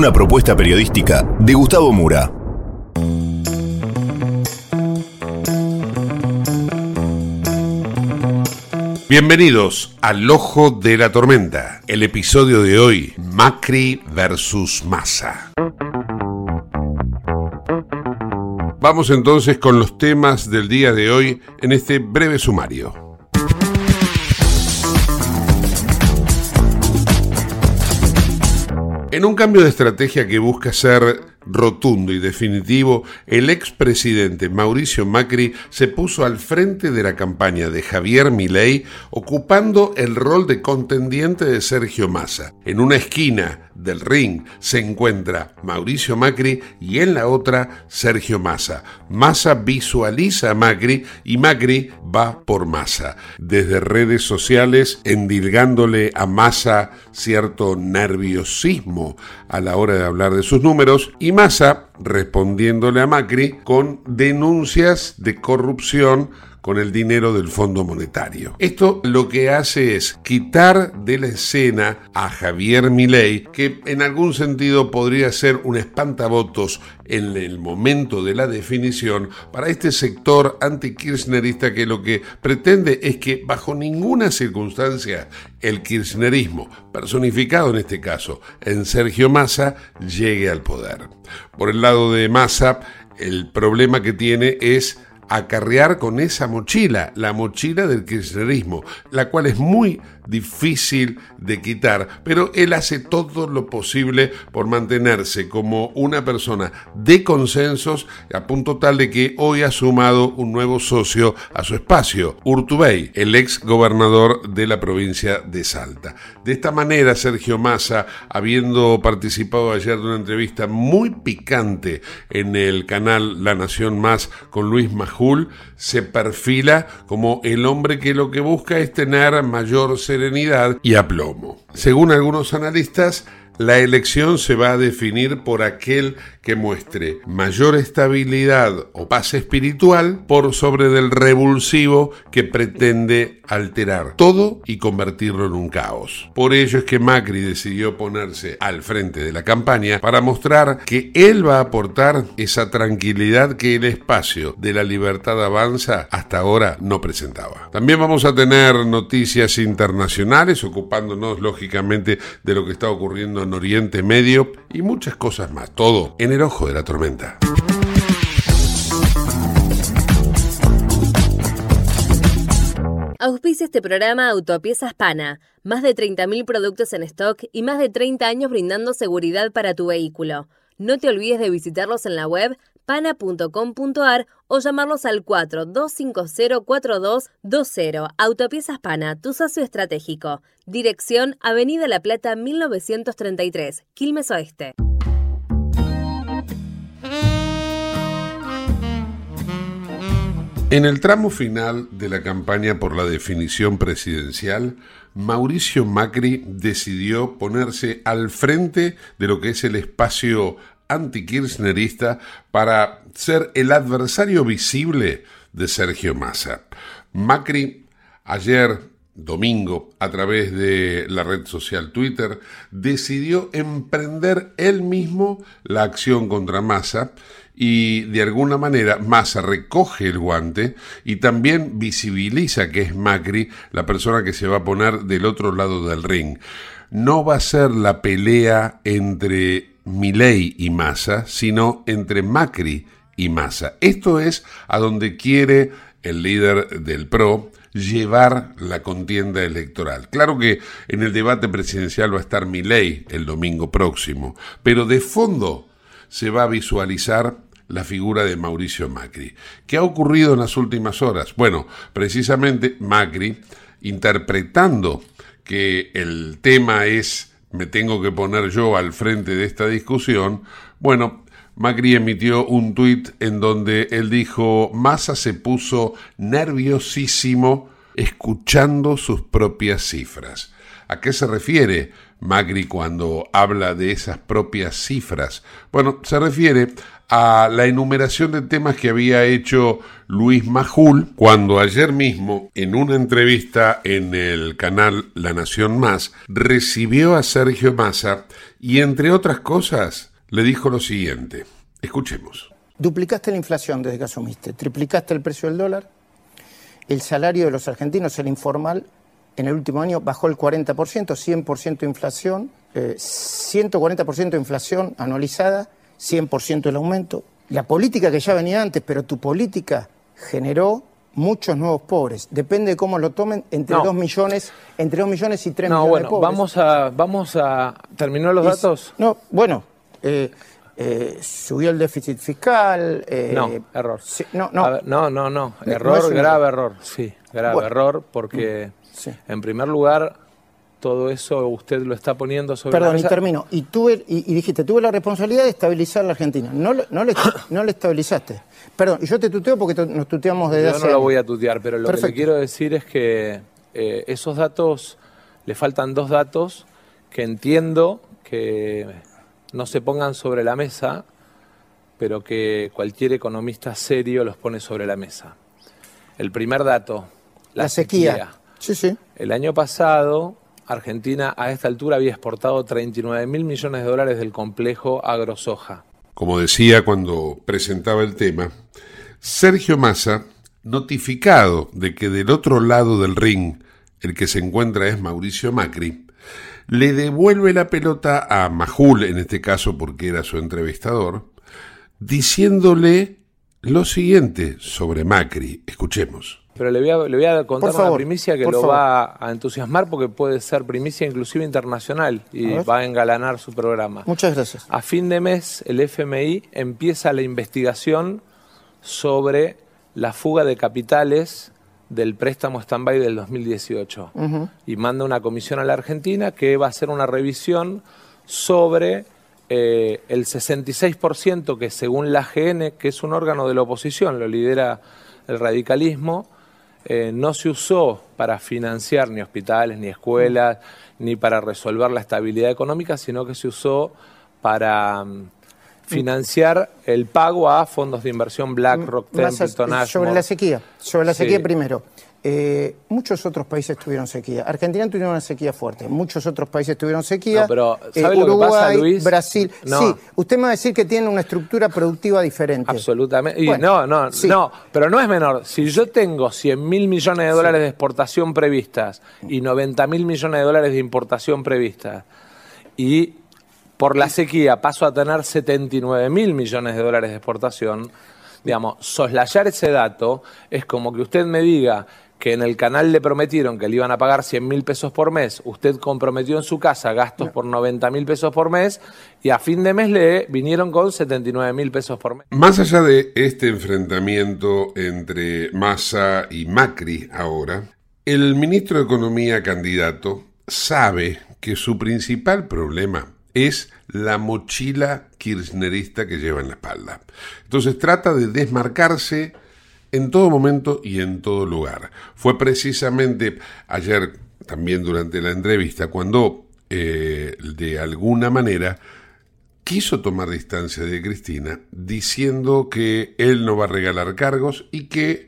Una propuesta periodística de Gustavo Mura. Bienvenidos al Ojo de la Tormenta, el episodio de hoy, Macri versus Massa. Vamos entonces con los temas del día de hoy en este breve sumario. En un cambio de estrategia que busca ser rotundo y definitivo, el expresidente Mauricio Macri se puso al frente de la campaña de Javier Milei, ocupando el rol de contendiente de Sergio Massa. En una esquina del ring se encuentra Mauricio Macri y en la otra Sergio Massa. Massa visualiza a Macri y Macri va por Massa. Desde redes sociales endilgándole a Massa cierto nerviosismo a la hora de hablar de sus números y Massa respondiéndole a Macri con denuncias de corrupción con el dinero del Fondo Monetario. Esto lo que hace es quitar de la escena a Javier Milei, que en algún sentido podría ser un espantavotos en el momento de la definición para este sector antikirchnerista que lo que pretende es que bajo ninguna circunstancia el kirchnerismo, personificado en este caso en Sergio Massa, llegue al poder. Por el lado de Massa, el problema que tiene es acarrear con esa mochila, la mochila del kirchnerismo, la cual es muy difícil de quitar, pero él hace todo lo posible por mantenerse como una persona de consensos a punto tal de que hoy ha sumado un nuevo socio a su espacio, Urtubey, el ex gobernador de la provincia de Salta. De esta manera, Sergio Massa, habiendo participado ayer de una entrevista muy picante en el canal La Nación Más con Luis Majul, se perfila como el hombre que lo que busca es tener mayor serenidad y aplomo. Según algunos analistas, la elección se va a definir por aquel que muestre mayor estabilidad o paz espiritual por sobre del revulsivo que pretende alterar todo y convertirlo en un caos. Por ello es que Macri decidió ponerse al frente de la campaña para mostrar que él va a aportar esa tranquilidad que el espacio de la libertad avanza hasta ahora no presentaba. También vamos a tener noticias internacionales ocupándonos lógicamente de lo que está ocurriendo en Oriente Medio y muchas cosas más. Todo en el ojo de la tormenta. Auspicia este programa Autopiezas Pana. Más de 30.000 productos en stock y más de 30 años brindando seguridad para tu vehículo. No te olvides de visitarlos en la web pana.com.ar o llamarlos al 42504220. Autopiezas Pana, tu socio estratégico. Dirección Avenida La Plata 1933, Quilmes Oeste. En el tramo final de la campaña por la definición presidencial, Mauricio Macri decidió ponerse al frente de lo que es el espacio antikirchnerista para ser el adversario visible de Sergio Massa. Macri ayer domingo, a través de la red social Twitter, decidió emprender él mismo la acción contra Massa y de alguna manera Massa recoge el guante y también visibiliza que es Macri la persona que se va a poner del otro lado del ring. No va a ser la pelea entre Milei y Massa, sino entre Macri y Massa. Esto es a donde quiere el líder del PRO llevar la contienda electoral. Claro que en el debate presidencial va a estar Milei el domingo próximo, pero de fondo se va a visualizar la figura de Mauricio Macri. ¿Qué ha ocurrido en las últimas horas? Bueno, precisamente Macri, interpretando que el tema es me tengo que poner yo al frente de esta discusión, bueno, Macri emitió un tuit en donde él dijo, Massa se puso nerviosísimo escuchando sus propias cifras. ¿A qué se refiere Macri cuando habla de esas propias cifras? Bueno, se refiere a la enumeración de temas que había hecho Luis Majul cuando ayer mismo, en una entrevista en el canal La Nación Más, recibió a Sergio Massa y, entre otras cosas, le dijo lo siguiente. Escuchemos. Duplicaste la inflación desde que asumiste, triplicaste el precio del dólar, el salario de los argentinos, el informal, en el último año bajó el 40%, 100% de inflación, eh, 140% de inflación anualizada, 100% el aumento. La política que ya venía antes, pero tu política generó muchos nuevos pobres. Depende de cómo lo tomen, entre No. 2 millones, entre 2 millones y 3 No, millones bueno, de pobres. vamos a, vamos a terminar los Y- datos. No, bueno, eh, eh, subió el déficit fiscal. eh, No, error. sí, no, no. Ver, no, no, no. No, no Error, es un grave error. Sí, grave Bueno. error, porque Sí. en primer lugar, todo eso usted lo está poniendo sobre Perdón, la y mesa. termino. Y, tuve, y, y dijiste, tuve la responsabilidad de estabilizar la Argentina. No, no, le, no le estabilizaste. Perdón, y yo te tuteo porque nos tuteamos desde Yo hace no lo voy a tutear, pero lo que Perfecto. quiero decir es que eh, esos datos, le faltan dos datos que entiendo que no se pongan sobre la mesa, pero que cualquier economista serio los pone sobre la mesa. El primer dato, la, La sequía. Sí, sí. El año pasado, Argentina a esta altura había exportado 39 mil millones de dólares del complejo agrosoja. Como decía cuando presentaba el tema, Sergio Massa, notificado de que del otro lado del ring el que se encuentra es Mauricio Macri, le devuelve la pelota a Majul, en este caso porque era su entrevistador, diciéndole lo siguiente sobre Macri. Escuchemos. Pero le voy a, le voy a contar favor, una primicia que lo favor. va a entusiasmar porque puede ser primicia inclusive internacional y A va a engalanar su programa. Muchas gracias. A fin de mes, el FMI empieza la investigación sobre la fuga de capitales del préstamo stand-by del 2018 y manda una comisión a la Argentina que va a hacer una revisión sobre eh, el 66% que según la AGN, que es un órgano de la oposición, lo lidera el radicalismo, eh, no se usó para financiar ni hospitales, ni escuelas, ni para resolver la estabilidad económica, sino que se usó para mm, financiar el pago a fondos de inversión BlackRock, a- Templeton, sobre la sequía. Sobre la Sí. sequía primero. Eh, muchos otros países tuvieron sequía. Argentina tuvieron una sequía fuerte. Muchos otros países tuvieron sequía. No, pero Eh, ¿sabe lo que pasa, Luis? Brasil. No. Sí, usted me va a decir que tiene una estructura productiva diferente. Absolutamente. Y Bueno, no, no, sí. no, pero no es menor. Si yo tengo 100 mil millones de dólares de exportación previstas y 90 mil millones de dólares de importación previstas y por la sequía paso a tener 79 mil millones de dólares de exportación, digamos, soslayar ese dato es como que usted me diga que en el canal le prometieron que le iban a pagar 100 mil pesos por mes, usted comprometió en su casa gastos por 90 mil pesos por mes y a fin de mes le vinieron con 79 mil pesos por mes. Más allá de este enfrentamiento entre Massa y Macri ahora, el ministro de Economía candidato sabe que su principal problema es la mochila kirchnerista que lleva en la espalda. Entonces trata de desmarcarse en todo momento y en todo lugar. Fue precisamente ayer, también durante la entrevista, cuando eh, de alguna manera quiso tomar distancia de Cristina, diciendo que él no va a regalar cargos y que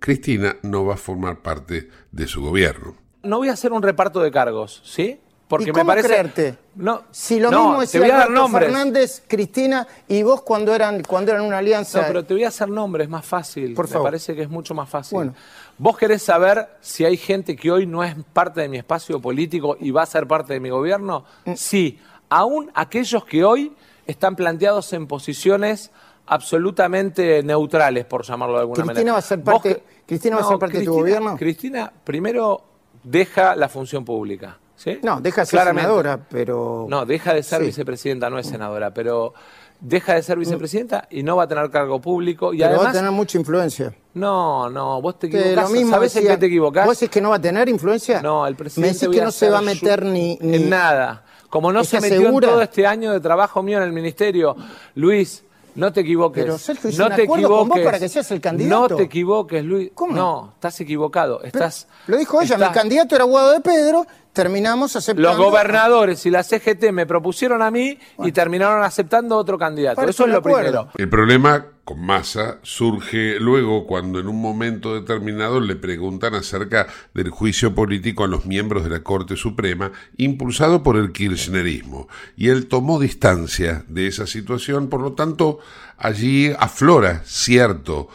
Cristina no va a formar parte de su gobierno. No voy a hacer un reparto de cargos, ¿sí? Porque ¿Y me parece. creerte? No, Si lo no, mismo te decía voy a dar Alberto nombres. Fernández, Cristina y vos cuando eran cuando eran una alianza. No, pero te voy a hacer nombres, más fácil. Por Me favor. parece que es mucho más fácil. Bueno. ¿Vos querés saber si hay gente que hoy no es parte de mi espacio político y va a ser parte de mi gobierno? Mm. Sí, aún aquellos que hoy están planteados en posiciones absolutamente neutrales, por llamarlo de alguna Cristina manera. va a ser parte- Cristina va a ser parte de tu gobierno. Cristina, primero, deja la función pública. ¿Sí? No, deja de ser Claramente. senadora, pero No, deja de ser Sí. vicepresidenta, no es senadora, pero deja de ser vicepresidenta y no va a tener cargo público. Y pero además, va a tener mucha influencia. no, no, vos te equivocás. lo mismo ¿Sabés en qué te equivocás? ¿Vos decís que no va a tener influencia? No, el Me presidente decís voy que no se va a meter ni, ni- en nada. Como no se ¿Estás metió segura? en todo este año de trabajo mío en el ministerio, Luis, no te equivoques. Pero, Sergio, no te acuerdo con vos equivoques. para que seas el candidato. No te equivoques, Luis. ¿Cómo? No, estás equivocado. Pero Estás. lo dijo ella, estás- mi candidato era Guado de Pedro, terminamos aceptando. Los gobernadores y la CGT me propusieron a mí y terminaron aceptando otro candidato. Eso es lo acuerdo. primero. El problema con Massa surge luego cuando en un momento determinado le preguntan acerca del juicio político a los miembros de la Corte Suprema impulsado por el kirchnerismo y él tomó distancia de esa situación, por lo tanto allí aflora cierto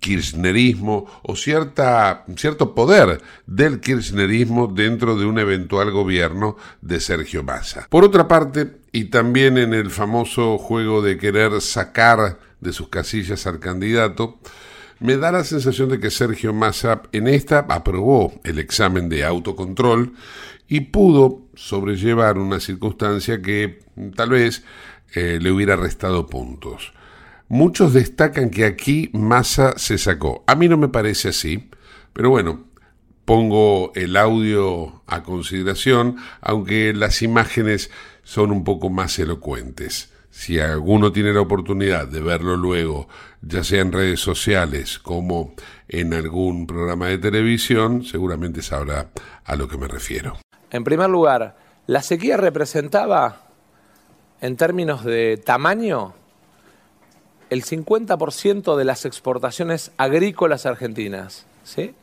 kirchnerismo o cierta, cierto poder del kirchnerismo dentro de un eventual gobierno de Sergio Massa. Por otra parte, y también en el famoso juego de querer sacar de sus casillas al candidato, me da la sensación de que Sergio Massa en esta aprobó el examen de autocontrol y pudo sobrellevar una circunstancia que tal vez eh, le hubiera restado puntos. Muchos destacan que aquí Massa se sacó. A mí no me parece así, pero bueno, pongo el audio a consideración, aunque las imágenes son un poco más elocuentes. Si alguno tiene la oportunidad de verlo luego, ya sea en redes sociales como en algún programa de televisión, seguramente sabrá a lo que me refiero. En primer lugar, la sequía representaba, en términos de tamaño, el 50% de las exportaciones agrícolas argentinas. ¿sí?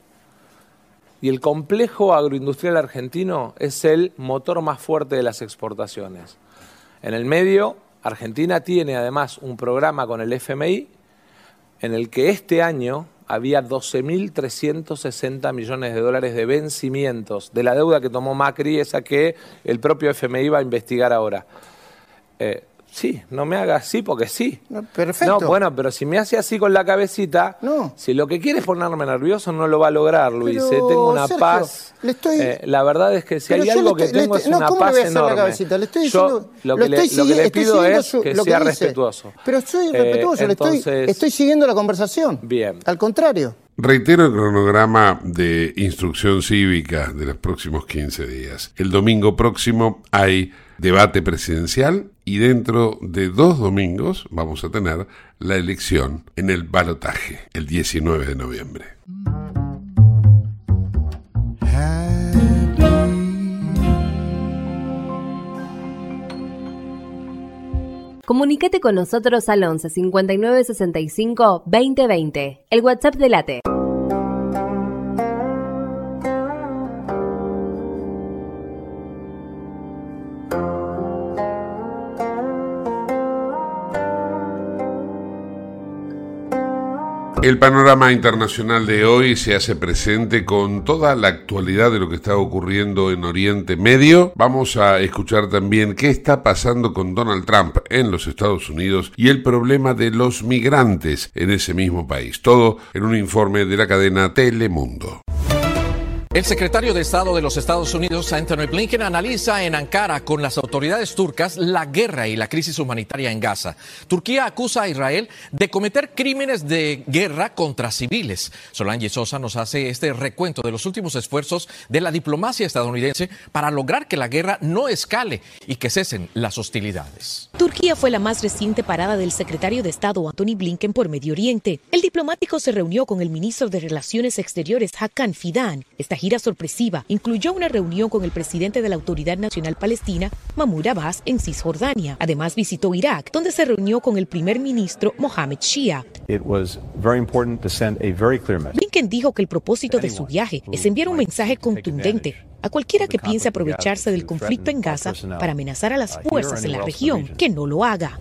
Y el complejo agroindustrial argentino es el motor más fuerte de las exportaciones. En el medio, Argentina tiene además un programa con el FMI en el que este año había 12.360 millones de dólares de vencimientos de la deuda que tomó Macri, esa que el propio FMI va a investigar ahora. Eh, sí, no me haga así porque sí. No, perfecto. No, bueno, pero si me hace así con la cabecita, No. si lo que quiere es ponerme nervioso, no lo va a lograr, Luis. Pero, eh, tengo una Sergio, paz. le estoy- eh, la verdad es que si Pero hay yo algo le que le tengo es no, una ¿cómo le paz voy a hacer la enorme. cabecita? Le estoy Yo diciendo- lo lo que, le, estoy lo que le pido es su- que lo que sea dice. respetuoso. Pero soy Eh, respetuoso, le estoy, entonces- estoy siguiendo la conversación. Bien. Al contrario. Reitero el cronograma de instrucción cívica de los próximos 15 días. El domingo próximo hay debate presidencial y dentro de dos domingos vamos a tener la elección en el balotaje, el 19 de noviembre. Comunicate con nosotros al 11 59 65 2020, el WhatsApp de Late. El panorama internacional de hoy se hace presente con toda la actualidad de lo que está ocurriendo en Oriente Medio. Vamos a escuchar también qué está pasando con Donald Trump en los Estados Unidos y el problema de los migrantes en ese mismo país. Todo en un informe de la cadena Telemundo. El secretario de Estado de los Estados Unidos, Anthony Blinken, analiza en Ankara con las autoridades turcas la guerra y la crisis humanitaria en Gaza. Turquía acusa a Israel de cometer crímenes de guerra contra civiles. Solange Sosa nos hace este recuento de los últimos esfuerzos de la diplomacia estadounidense para lograr que la guerra no escale y que cesen las hostilidades. Turquía fue la más reciente parada del secretario de Estado Anthony Blinken por Medio Oriente. El diplomático se reunió con el ministro de Relaciones Exteriores Hakan Fidan. Esta gira sorpresiva incluyó una reunión con el presidente de la Autoridad Nacional Palestina, Mahmoud Abbas, en Cisjordania. Además visitó Irak, donde se reunió con el primer ministro Mohamed Shia. Blinken dijo que el propósito de su viaje es enviar un mensaje contundente a cualquiera que piense aprovecharse del conflicto en Gaza para amenazar a las fuerzas en la región que no lo haga.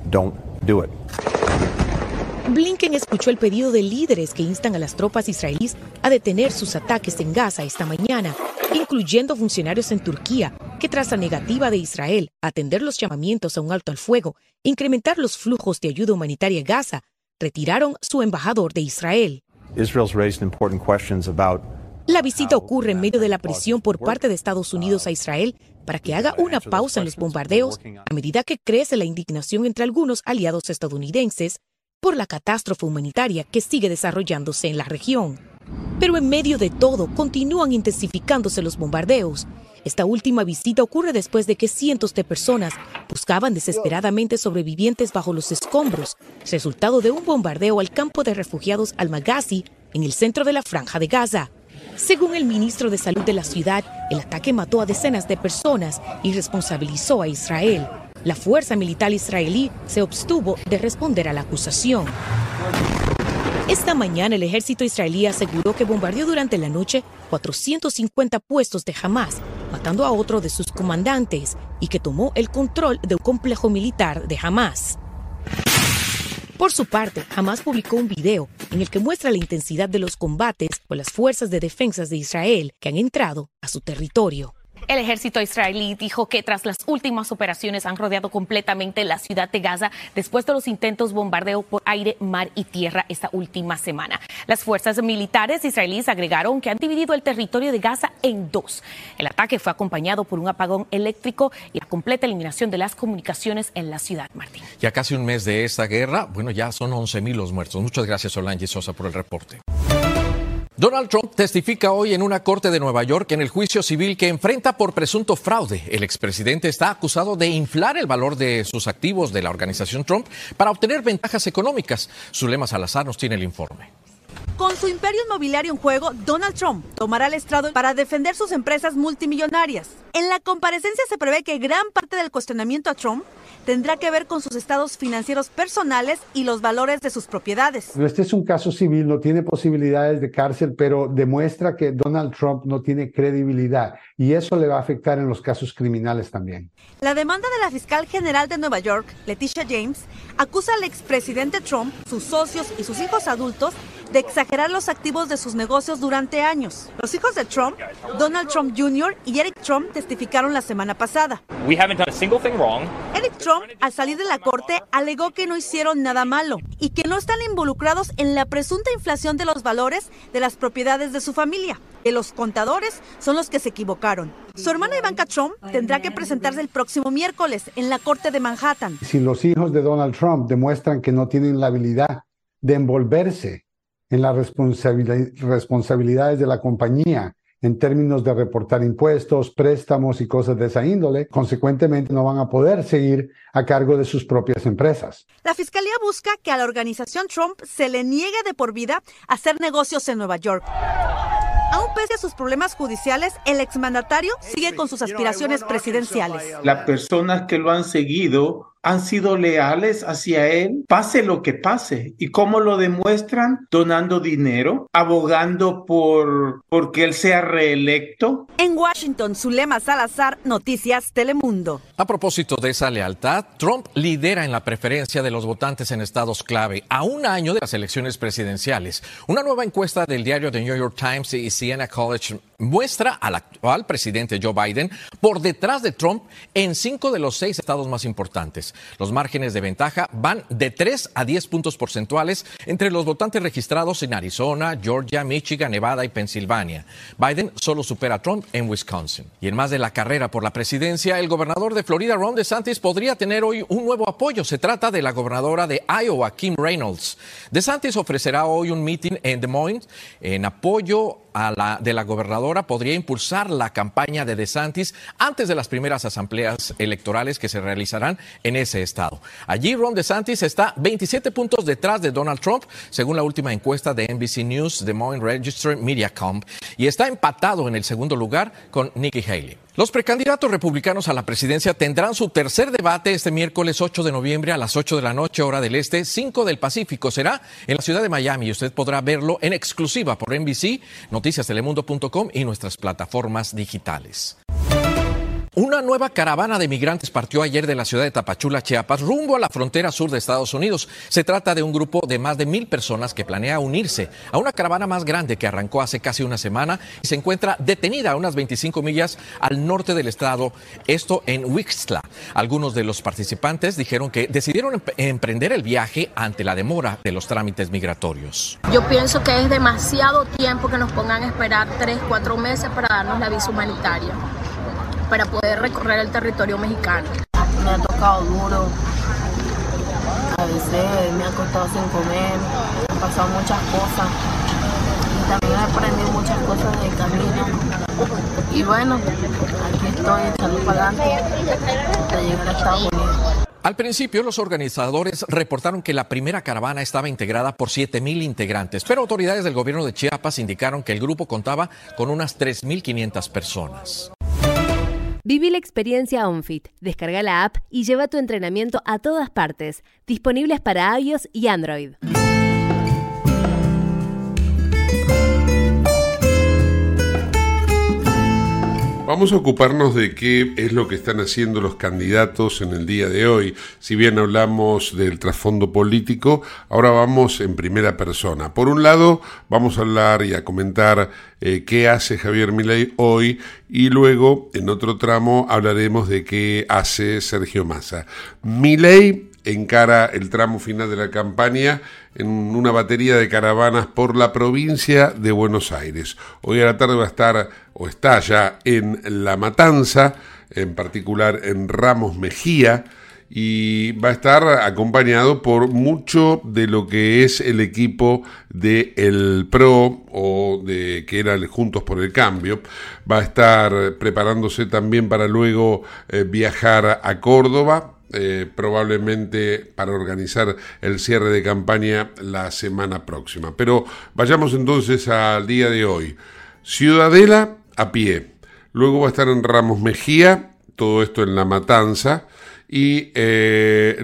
Blinken escuchó el pedido de líderes que instan a las tropas israelíes a detener sus ataques en Gaza esta mañana, incluyendo funcionarios en Turquía, que tras la negativa de Israel a atender los llamamientos a un alto al fuego, incrementar los flujos de ayuda humanitaria a Gaza, retiraron su embajador de Israel. La visita ocurre en medio de la presión por parte de Estados Unidos a Israel para que haga una pausa en los bombardeos a medida que crece la indignación entre algunos aliados estadounidenses por la catástrofe humanitaria que sigue desarrollándose en la región. Pero en medio de todo, continúan intensificándose los bombardeos. Esta última visita ocurre después de que cientos de personas buscaban desesperadamente sobrevivientes bajo los escombros, resultado de un bombardeo al campo de refugiados Al-Maghazi en el centro de la franja de Gaza. Según el ministro de Salud de la ciudad, el ataque mató a decenas de personas y responsabilizó a Israel. La fuerza militar israelí se obstuvo de responder a la acusación. Esta mañana el ejército israelí aseguró que bombardeó durante la noche 450 puestos de Hamas, matando a otro de sus comandantes, y que tomó el control de un complejo militar de Hamas. Por su parte, Hamas publicó un video en el que muestra la intensidad de los combates con las fuerzas de defensa de Israel que han entrado a su territorio. El ejército israelí dijo que tras las últimas operaciones han rodeado completamente la ciudad de Gaza después de los intentos bombardeo por aire, mar y tierra esta última semana. Las fuerzas militares israelíes agregaron que han dividido el territorio de Gaza en dos. El ataque fue acompañado por un apagón eléctrico y la completa eliminación de las comunicaciones en la ciudad, Martín. Ya casi un mes de esta guerra, bueno, ya son 11.000 los muertos. Muchas gracias, Solange Sosa, por el reporte. Donald Trump testifica hoy en una corte de Nueva York en el juicio civil que enfrenta por presunto fraude. El expresidente está acusado de inflar el valor de sus activos de la organización Trump para obtener ventajas económicas. Zulema Salazar nos tiene el informe. Con su imperio inmobiliario en juego, Donald Trump tomará el estrado para defender sus empresas multimillonarias. En la comparecencia se prevé que gran parte del cuestionamiento a Trump tendrá que ver con sus estados financieros personales y los valores de sus propiedades. Este es un caso civil, no tiene posibilidades de cárcel, pero demuestra que Donald Trump no tiene credibilidad y eso le va a afectar en los casos criminales también. La demanda de la fiscal general de Nueva York, Leticia James, acusa al expresidente Trump, sus socios y sus hijos adultos de exagerar los activos de sus negocios durante años. Los hijos de Trump, Donald Trump Jr. y Eric Trump, testificaron la semana pasada. Eric Trump, al salir de la corte, alegó que no hicieron nada malo y que no están involucrados en la presunta inflación de los valores de las propiedades de su familia. Que los contadores son los que se equivocaron. Su hermana Ivanka Trump tendrá que presentarse el próximo miércoles en la corte de Manhattan. Si los hijos de Donald Trump demuestran que no tienen la habilidad de envolverse en las responsabilidades de la compañía en términos de reportar impuestos, préstamos y cosas de esa índole, consecuentemente no van a poder seguir a cargo de sus propias empresas. La fiscalía busca que a la organización Trump se le niegue de por vida hacer negocios en Nueva York. Aún pese a sus problemas judiciales, el exmandatario sigue con sus aspiraciones presidenciales. Las personas que lo han seguido han sido leales hacia él, pase lo que pase. ¿Y cómo lo demuestran? Donando dinero, abogando por porque él sea reelecto. En Washington, Zulema Salazar, Noticias Telemundo. A propósito de esa lealtad, Trump lidera en la preferencia de los votantes en estados clave a un año de las elecciones presidenciales. Una nueva encuesta del diario The New York Times y Siena College muestra al actual presidente Joe Biden por detrás de Trump en cinco de los seis estados más importantes. Los márgenes de ventaja van de 3 a 10 puntos porcentuales entre los votantes registrados en Arizona, Georgia, Michigan, Nevada y Pensilvania. Biden solo supera a Trump en Wisconsin. Y en más de la carrera por la presidencia, el gobernador de Florida, Ron DeSantis, podría tener hoy un nuevo apoyo. Se trata de la gobernadora de Iowa, Kim Reynolds. DeSantis ofrecerá hoy un meeting en Des Moines en apoyo a la, de la gobernadora podría impulsar la campaña de DeSantis antes de las primeras asambleas electorales que se realizarán en ese estado. Allí Ron DeSantis está 27 puntos detrás de Donald Trump, según la última encuesta de NBC News, Des Moines Register Mediacom, y está empatado en el segundo lugar con Nikki Haley. Los precandidatos republicanos a la presidencia tendrán su tercer debate este miércoles 8 de noviembre a las 8 de la noche, hora del este, 5 del Pacífico. Será en la ciudad de Miami y usted podrá verlo en exclusiva por NBC, noticiastelemundo.com y nuestras plataformas digitales. Una nueva caravana de migrantes partió ayer de la ciudad de Tapachula, Chiapas, rumbo a la frontera sur de Estados Unidos. Se trata de un grupo de más de mil personas que planea unirse a una caravana más grande que arrancó hace casi una semana y se encuentra detenida a unas 25 millas al norte del estado, esto en Wixla. Algunos de los participantes dijeron que decidieron emprender el viaje ante la demora de los trámites migratorios. Yo pienso que es demasiado tiempo que nos pongan a esperar tres, cuatro meses para darnos la visa humanitaria para poder recorrer el territorio mexicano. Me ha tocado duro, a veces me ha costado sin comer, han pasado muchas cosas y también he aprendido muchas cosas del camino. Y bueno, aquí estoy echando para adelante para llegar a Estados Unidos. Al principio, los organizadores reportaron que la primera caravana estaba integrada por 7.000 integrantes, pero autoridades del gobierno de Chiapas indicaron que el grupo contaba con unas 3.500 personas. Viví la experiencia OnFit. Descarga la app y lleva tu entrenamiento a todas partes. Disponibles para iOS y Android. Vamos a ocuparnos de qué es lo que están haciendo los candidatos en el día de hoy. Si bien hablamos del trasfondo político, ahora vamos en primera persona. Por un lado, vamos a hablar y a comentar eh, qué hace Javier Milei hoy y luego, en otro tramo, hablaremos de qué hace Sergio Massa. Milei encara el tramo final de la campaña en una batería de caravanas por la provincia de Buenos Aires. Hoy a la tarde va a estar, o está ya, en La Matanza, en particular en Ramos Mejía, y va a estar acompañado por mucho de lo que es el equipo de el PRO o de que era el Juntos por el Cambio. Va a estar preparándose también para luego eh, viajar a Córdoba eh, probablemente para organizar el cierre de campaña la semana próxima. Pero vayamos entonces al día de hoy. Ciudadela a pie. Luego va a estar en Ramos Mejía, todo esto en La Matanza. Y eh,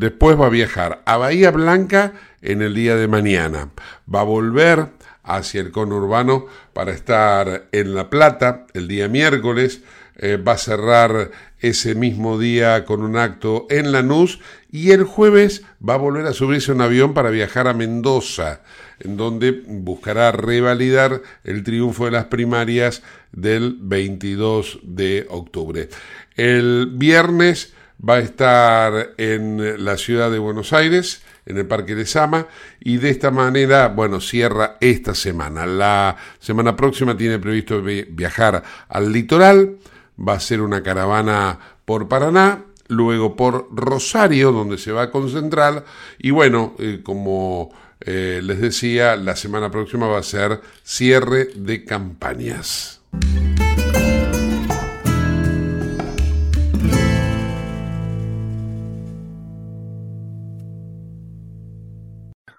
después va a viajar a Bahía Blanca en el día de mañana. Va a volver hacia el conurbano para estar en La Plata el día miércoles eh, va a cerrar ese mismo día con un acto en Lanús y el jueves va a volver a subirse un avión para viajar a Mendoza, en donde buscará revalidar el triunfo de las primarias del 22 de octubre. El viernes va a estar en la ciudad de Buenos Aires, en el Parque de Sama, y de esta manera, bueno, cierra esta semana. La semana próxima tiene previsto viajar al litoral, va a ser una caravana por Paraná, luego por Rosario, donde se va a concentrar, y bueno, eh, como eh, les decía, la semana próxima va a ser cierre de campañas.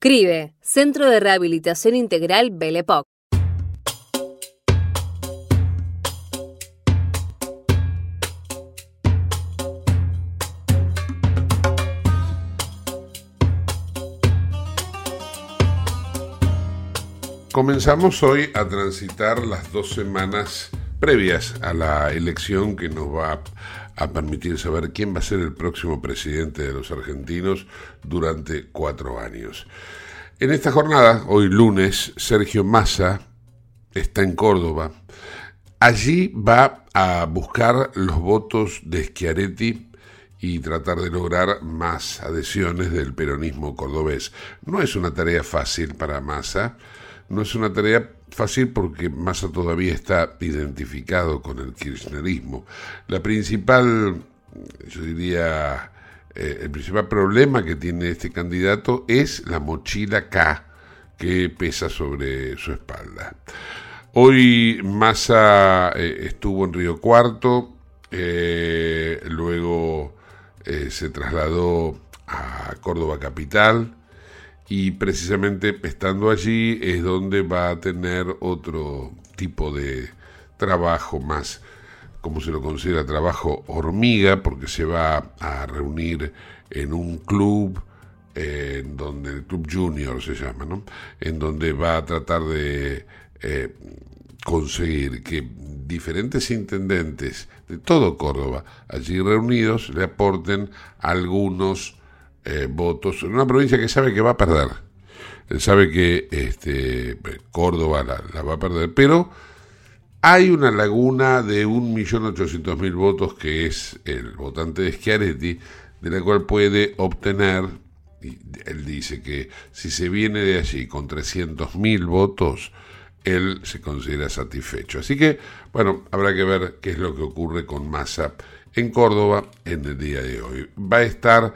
CRIBE, Centro de Rehabilitación Integral Belepoc. Comenzamos hoy a transitar las dos semanas previas a la elección que nos va a permitir saber quién va a ser el próximo presidente de los argentinos durante cuatro años. En esta jornada, hoy lunes, Sergio Massa está en Córdoba. Allí va a buscar los votos de Schiaretti y tratar de lograr más adhesiones del peronismo cordobés. No es una tarea fácil para Massa, no es una tarea fácil porque Massa todavía está identificado con el kirchnerismo. La principal, yo diría, eh, el principal problema que tiene este candidato es la mochila K que pesa sobre su espalda. Hoy Massa eh, estuvo en Río Cuarto, eh, luego se trasladó a Córdoba Capital, y precisamente estando allí es donde va a tener otro tipo de trabajo más, como se lo considera trabajo hormiga, porque se va a reunir en un club, en donde el club junior se llama, ¿no? en donde va a tratar de eh, conseguir que diferentes intendentes de todo Córdoba allí reunidos le aporten algunos eh, votos en una provincia que sabe que va a perder. Sabe que este, Córdoba la, va a perder, pero hay una laguna de 1.800.000 votos que es el votante de Schiaretti, de la cual puede obtener, él dice que si se viene de allí con 300.000 votos, él se considera satisfecho. Así que, bueno, habrá que ver qué es lo que ocurre con Massa en Córdoba en el día de hoy. Va a estar,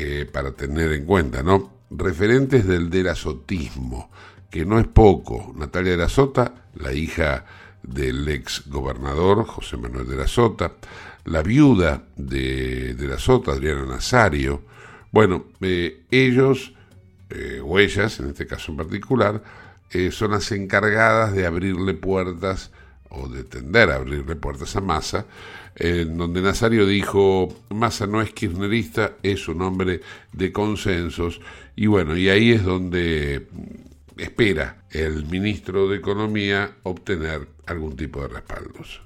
eh, para tener en cuenta, ¿no? Referentes del derazotismo, que no es poco. Natalia de la Sota, la hija del ex gobernador José Manuel de la Sota, la viuda de, la Sota, Adriana Nazario. Bueno, eh, ellos, eh, o ellas en este caso en particular, eh, son las encargadas de abrirle puertas o de tender a abrirle puertas a Massa, en donde Nazario dijo, Massa no es kirchnerista, es un hombre de consensos, y bueno, y ahí es donde espera el ministro de Economía obtener algún tipo de respaldos.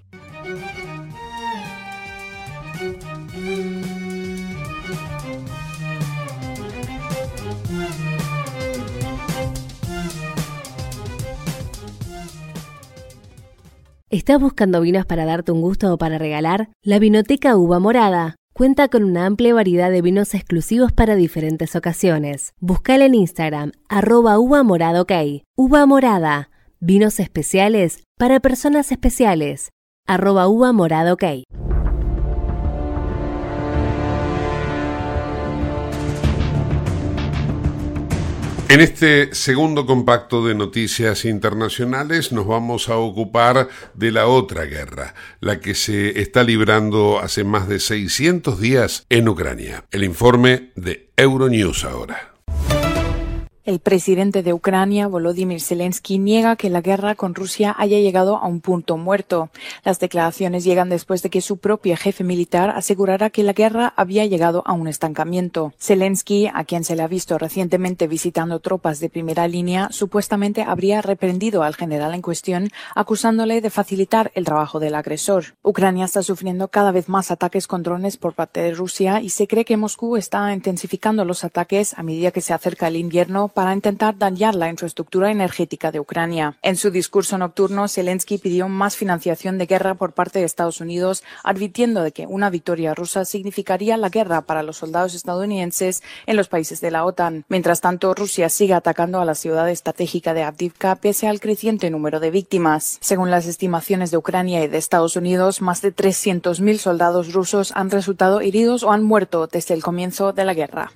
¿Estás buscando vinos para darte un gusto o para regalar? La Vinoteca Uva Morada cuenta con una amplia variedad de vinos exclusivos para diferentes ocasiones. Buscala en Instagram, arroba uva morada. Uva morada, vinos especiales para personas especiales, arroba uva morada. En este segundo compacto de noticias internacionales nos vamos a ocupar de la otra guerra, la que se está librando hace más de 600 días en Ucrania. El informe de Euronews ahora. El presidente de Ucrania, Volodymyr Zelensky, niega que la guerra con Rusia haya llegado a un punto muerto. Las declaraciones llegan después de que su propio jefe militar asegurara que la guerra había llegado a un estancamiento. Zelensky, a quien se le ha visto recientemente visitando tropas de primera línea, supuestamente habría reprendido al general en cuestión, acusándole de facilitar el trabajo del agresor. Ucrania está sufriendo cada vez más ataques con drones por parte de Rusia y se cree que Moscú está intensificando los ataques a medida que se acerca el invierno para intentar dañar la infraestructura energética de Ucrania. En su discurso nocturno, Zelensky pidió más financiación de guerra por parte de Estados Unidos, advirtiendo de que una victoria rusa significaría la guerra para los soldados estadounidenses en los países de la OTAN. Mientras tanto, Rusia sigue atacando a la ciudad estratégica de Avdivka pese al creciente número de víctimas. Según las estimaciones de Ucrania y de Estados Unidos, más de 300.000 soldados rusos han resultado heridos o han muerto desde el comienzo de la guerra.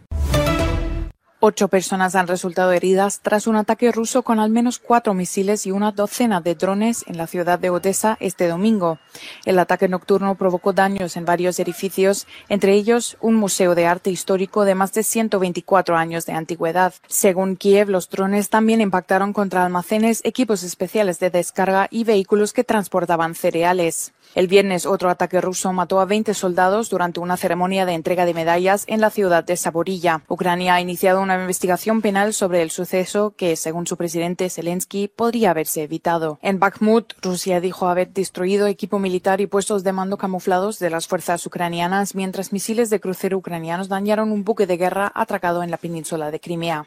Ocho personas han resultado heridas tras un ataque ruso con al menos cuatro misiles y una docena de drones en la ciudad de Odessa este domingo. El ataque nocturno provocó daños en varios edificios, entre ellos un museo de arte histórico de más de 124 años de antigüedad. Según Kiev, los drones también impactaron contra almacenes, equipos especiales de descarga y vehículos que transportaban cereales. El viernes, otro ataque ruso mató a 20 soldados durante una ceremonia de entrega de medallas en la ciudad de Saborilla. Ucrania ha iniciado una investigación penal sobre el suceso que, según su presidente Zelensky, podría haberse evitado. En Bakhmut, Rusia dijo haber destruido equipo militar y puestos de mando camuflados de las fuerzas ucranianas, mientras misiles de crucero ucranianos dañaron un buque de guerra atracado en la península de Crimea.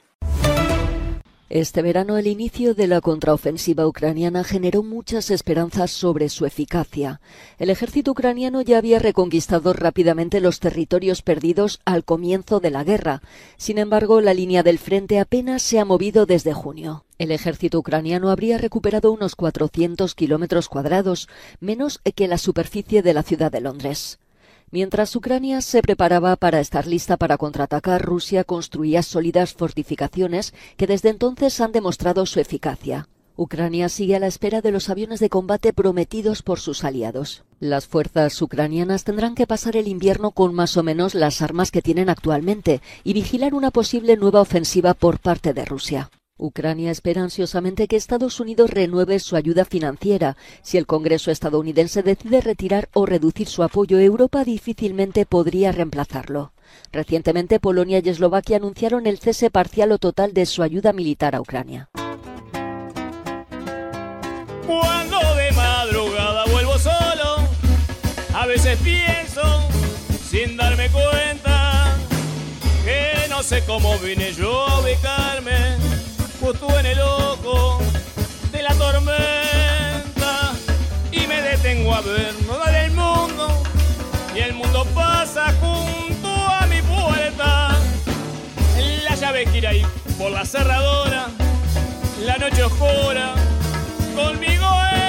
Este verano el inicio de la contraofensiva ucraniana generó muchas esperanzas sobre su eficacia. El ejército ucraniano ya había reconquistado rápidamente los territorios perdidos al comienzo de la guerra. Sin embargo, la línea del frente apenas se ha movido desde junio. El ejército ucraniano habría recuperado unos 400 kilómetros cuadrados, menos que la superficie de la ciudad de Londres. Mientras Ucrania se preparaba para estar lista para contraatacar, Rusia construía sólidas fortificaciones que desde entonces han demostrado su eficacia. Ucrania sigue a la espera de los aviones de combate prometidos por sus aliados. Las fuerzas ucranianas tendrán que pasar el invierno con más o menos las armas que tienen actualmente y vigilar una posible nueva ofensiva por parte de Rusia. Ucrania espera ansiosamente que Estados Unidos renueve su ayuda financiera. Si el Congreso estadounidense decide retirar o reducir su apoyo, Europa difícilmente podría reemplazarlo. Recientemente, Polonia y Eslovaquia anunciaron el cese parcial o total de su ayuda militar a Ucrania. Cuando de madrugada vuelvo solo, a veces pienso, sin darme cuenta, que no sé cómo vine yo a ubicarme justo en el ojo de la tormenta y me detengo a ver no el mundo y el mundo pasa junto a mi puerta la llave gira ahí por la cerradora la noche oscura conmigo entra.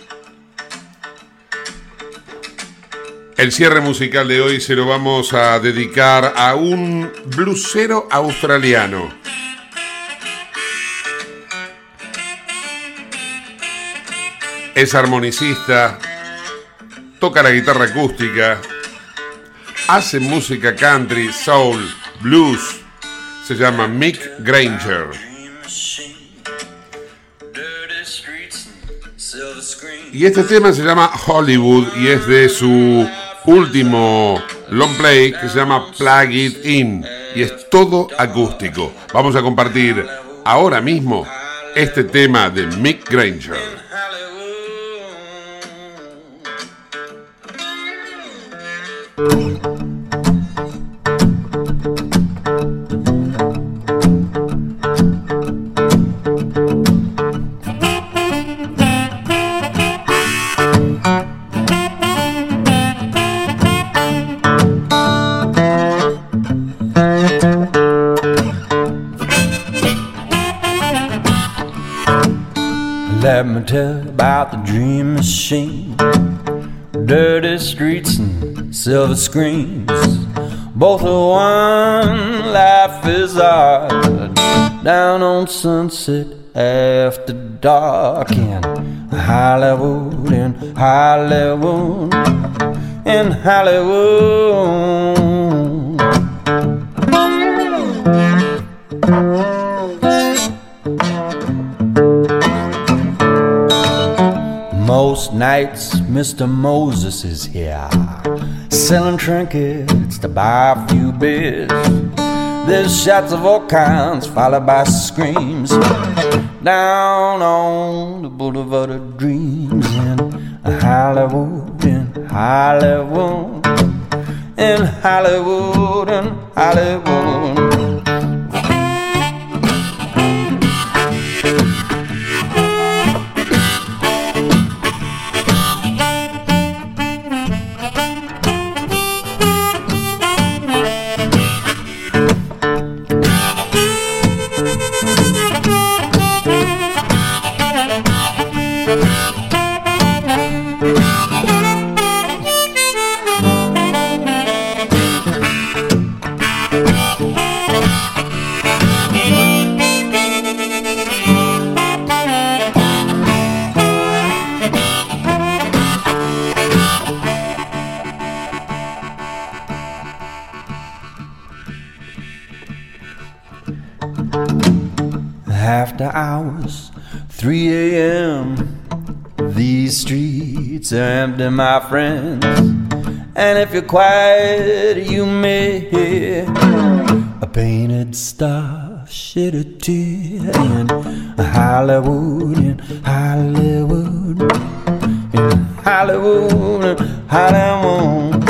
El cierre musical de hoy se lo vamos a dedicar a un blusero australiano. Es armonicista, toca la guitarra acústica, hace música country, soul, blues. Se llama Mick Granger. Y este tema se llama Hollywood y es de su último long play que se llama Plug It In y es todo acústico. Vamos a compartir ahora mismo este tema de Mick Granger. About the dream machine. Dirty streets and silver screens. Both are one, life is art. Down on sunset after dark in Hollywood, in Hollywood, in Hollywood. Most nights, Mr. Moses is here, selling trinkets to buy a few beers. There's shots of all kinds, followed by screams. Down on the boulevard of dreams in Hollywood, in Hollywood, in Hollywood, in Hollywood. Are empty, my friends. And if you're quiet, you may hear a painted star shed a tear in Hollywood, in Hollywood, in Hollywood, in Hollywood.